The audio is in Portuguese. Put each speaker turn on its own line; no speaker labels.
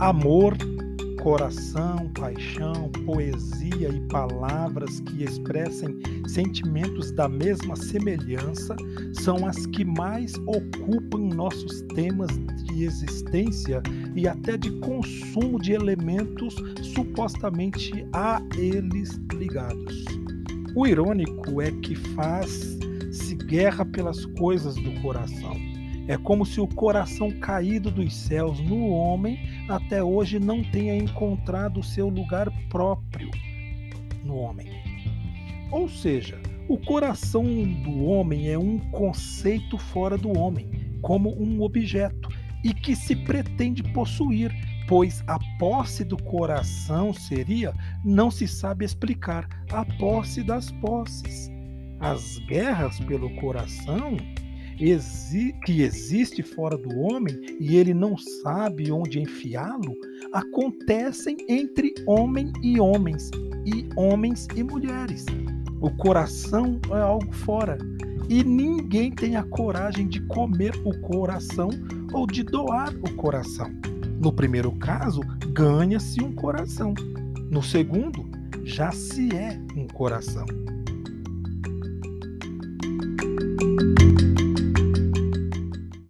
Amor, coração, paixão, poesia e palavras que expressem sentimentos da mesma semelhança são as que mais ocupam nossos temas de existência e até de consumo de elementos supostamente a eles ligados. O irônico é que faz-se guerra pelas coisas do coração. É como se o coração caído dos céus no homem até hoje não tenha encontrado o seu lugar próprio no homem. Ou seja, o coração do homem é um conceito fora do homem, como um objeto, e que se pretende possuir, pois a posse do coração seria, não se sabe explicar, a posse das posses. As guerras pelo coração exi que existe fora do homem e ele não sabe onde enfiá-lo, acontecem entre homem e homens, e homens e mulheres. O coração é algo fora. E ninguém tem a coragem de comer o coração ou de doar o coração. No primeiro caso, ganha-se um coração. No segundo, já se é um coração.